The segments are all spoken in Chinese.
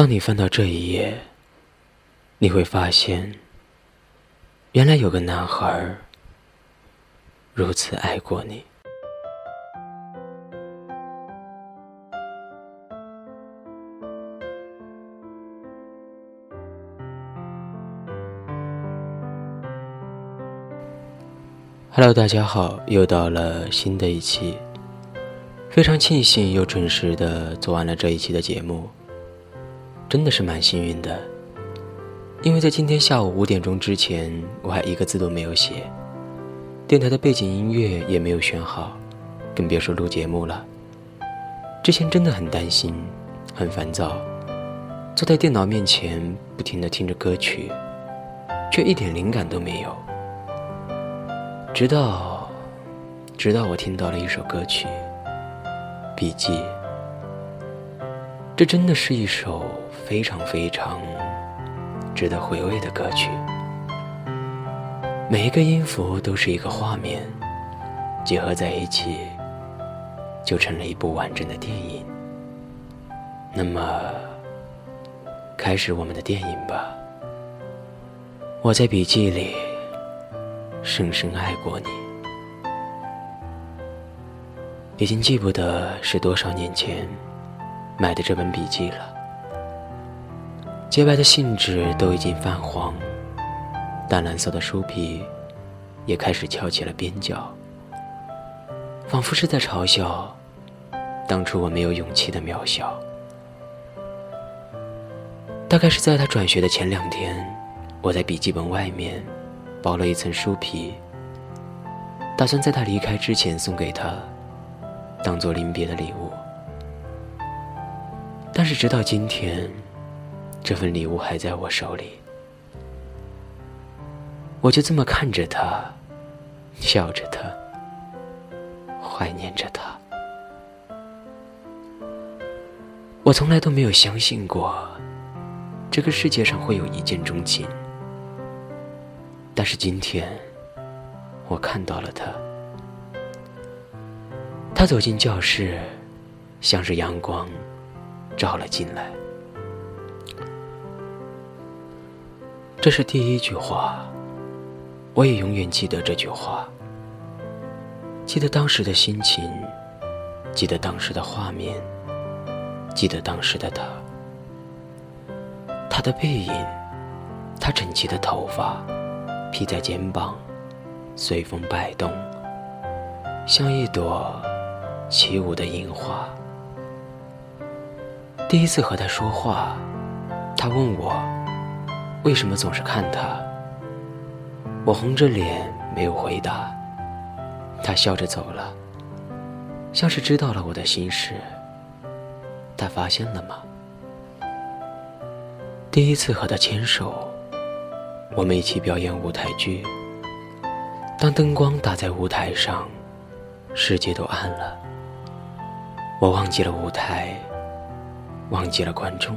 当你翻到这一页，你会发现，原来有个男孩如此爱过你。Hello，大家好，又到了新的一期，非常庆幸又准时的做完了这一期的节目。真的是蛮幸运的，因为在今天下午五点钟之前，我还一个字都没有写，电台的背景音乐也没有选好，更别说录节目了。之前真的很担心，很烦躁，坐在电脑面前不停的听着歌曲，却一点灵感都没有。直到，直到我听到了一首歌曲，《笔记》，这真的是一首。非常非常值得回味的歌曲，每一个音符都是一个画面，结合在一起，就成了一部完整的电影。那么，开始我们的电影吧。我在笔记里深深爱过你，已经记不得是多少年前买的这本笔记了。洁白的信纸都已经泛黄，淡蓝色的书皮也开始翘起了边角，仿佛是在嘲笑当初我没有勇气的渺小。大概是在他转学的前两天，我在笔记本外面包了一层书皮，打算在他离开之前送给他，当做临别的礼物。但是直到今天。这份礼物还在我手里，我就这么看着他，笑着他，怀念着他。我从来都没有相信过，这个世界上会有一见钟情。但是今天，我看到了他。他走进教室，像是阳光，照了进来。这是第一句话，我也永远记得这句话。记得当时的心情，记得当时的画面，记得当时的他。他的背影，他整齐的头发披在肩膀，随风摆动，像一朵起舞的樱花。第一次和他说话，他问我。为什么总是看他？我红着脸没有回答。他笑着走了，像是知道了我的心事。他发现了吗？第一次和他牵手，我们一起表演舞台剧。当灯光打在舞台上，世界都暗了。我忘记了舞台，忘记了观众，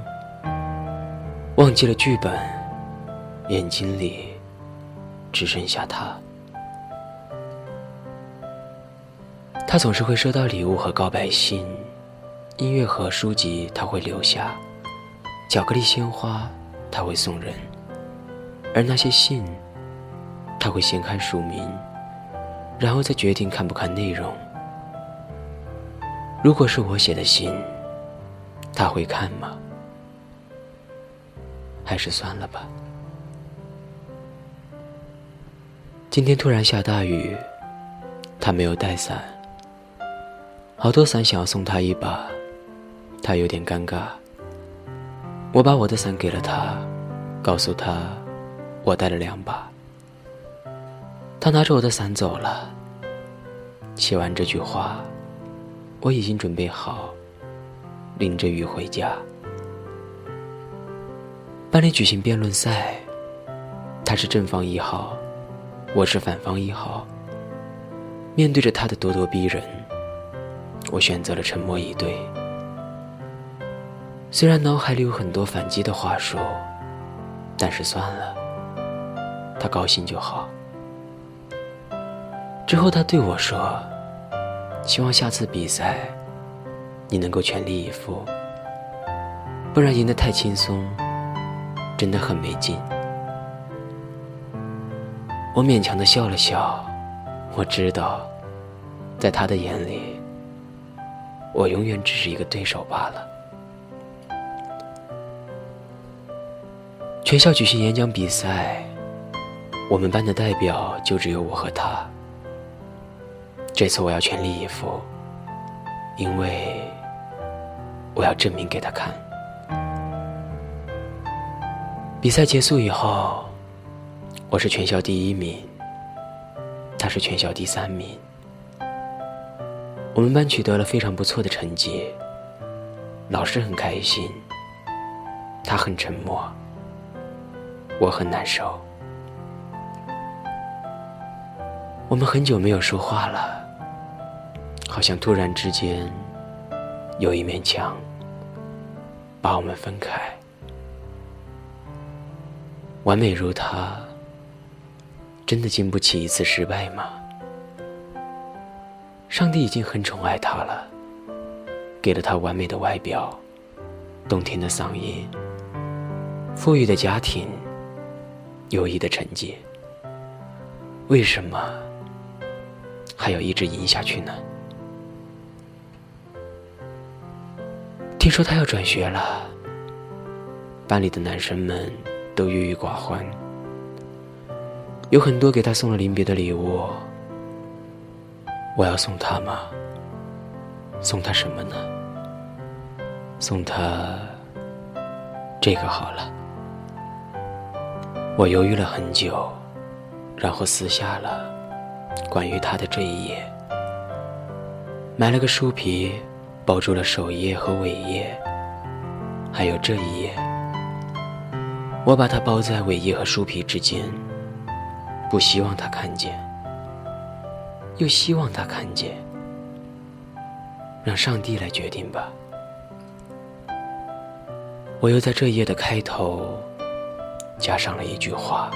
忘记了剧本。眼睛里只剩下他。他总是会收到礼物和告白信，音乐和书籍他会留下，巧克力、鲜花他会送人，而那些信，他会先看署名，然后再决定看不看内容。如果是我写的信，他会看吗？还是算了吧。今天突然下大雨，他没有带伞。好多伞想要送他一把，他有点尴尬。我把我的伞给了他，告诉他我带了两把。他拿着我的伞走了。写完这句话，我已经准备好淋着雨回家。班里举行辩论赛，他是正方一号。我是反方一号。面对着他的咄咄逼人，我选择了沉默以对。虽然脑海里有很多反击的话说，但是算了，他高兴就好。之后他对我说：“希望下次比赛，你能够全力以赴。”不然赢得太轻松，真的很没劲。我勉强的笑了笑，我知道，在他的眼里，我永远只是一个对手罢了。全校举行演讲比赛，我们班的代表就只有我和他。这次我要全力以赴，因为我要证明给他看。比赛结束以后，我是全校第一名，他是全校第三名。我们班取得了非常不错的成绩，老师很开心，他很沉默，我很难受。我们很久没有说话了。好像突然之间，有一面墙把我们分开。完美如他，真的经不起一次失败吗？上帝已经很宠爱他了，给了他完美的外表、动听的嗓音、富裕的家庭、优异的成绩，为什么还要一直赢下去呢？听说他要转学了，班里的男生们都郁郁寡欢，有很多给他送了临别的礼物。我要送他吗？送他什么呢？送他这个好了。我犹豫了很久，然后撕下了关于他的这一页，买了个书皮。包住了首页和尾页，还有这一页。我把它包在尾页和书皮之间，不希望他看见，又希望他看见。让上帝来决定吧。我又在这页的开头加上了一句话：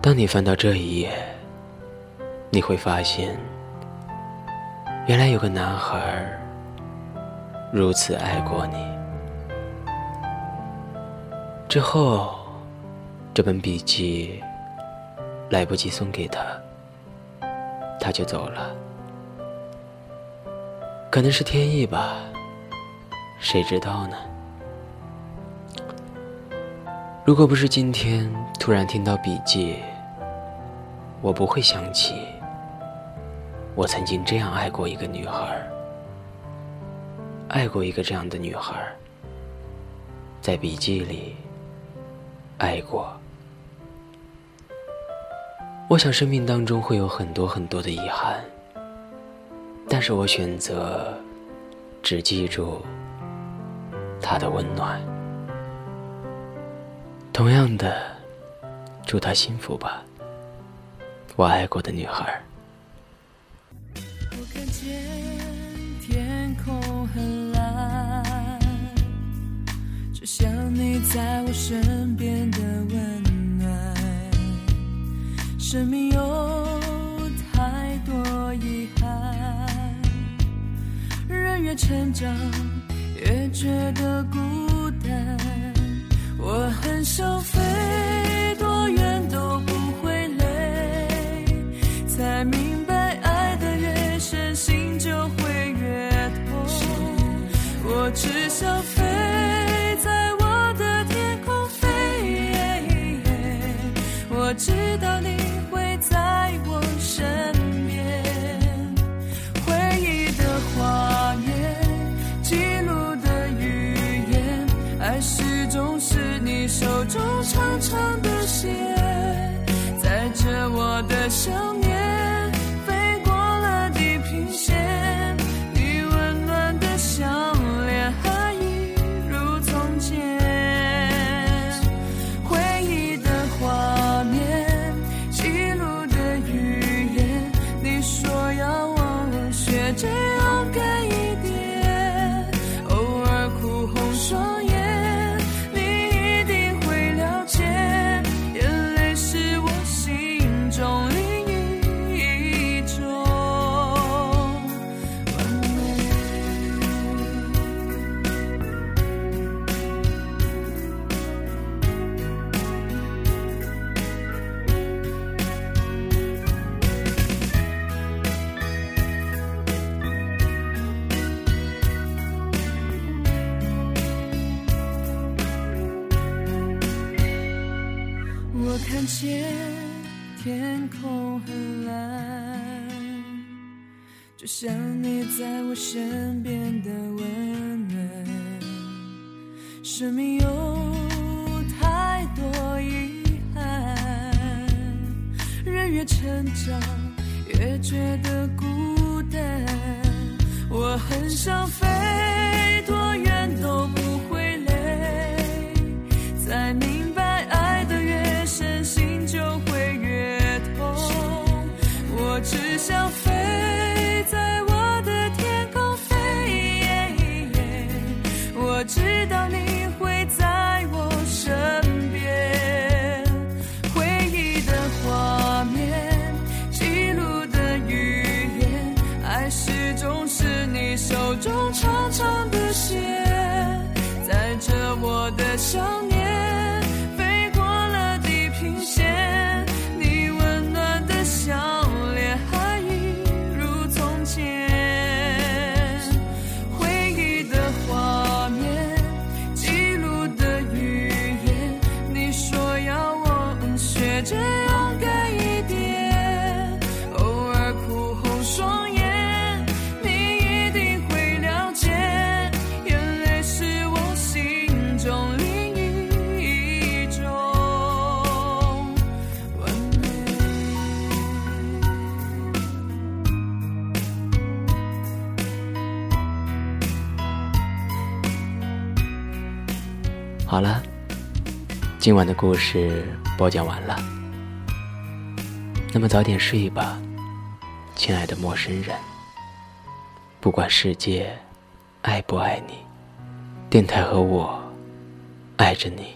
当你翻到这一页，你会发现。原来有个男孩如此爱过你。之后，这本笔记来不及送给他，他就走了。可能是天意吧，谁知道呢？如果不是今天突然听到笔记，我不会想起。我曾经这样爱过一个女孩，爱过一个这样的女孩，在笔记里爱过。我想生命当中会有很多很多的遗憾，但是我选择只记住她的温暖。同样的，祝她幸福吧，我爱过的女孩。天空很蓝，就像你在我身边生命有太多遗憾，人越成长越觉得孤单。我很想飞多远都不会累，才明爱始终是你手中长长的线，载着我的想念。看见天空很蓝，就像你在我身边的温暖。生命有太多遗憾，人越成长越觉得孤单。我很想飞，多远中长长的线，载着我的想念，飞过了地平线，你温暖的笑脸还一如从前。回忆的画面，记录的语言，你说要我学着好了，今晚的故事播讲完了，那么早点睡吧，亲爱的陌生人。不管世界爱不爱你，电台和我爱着你。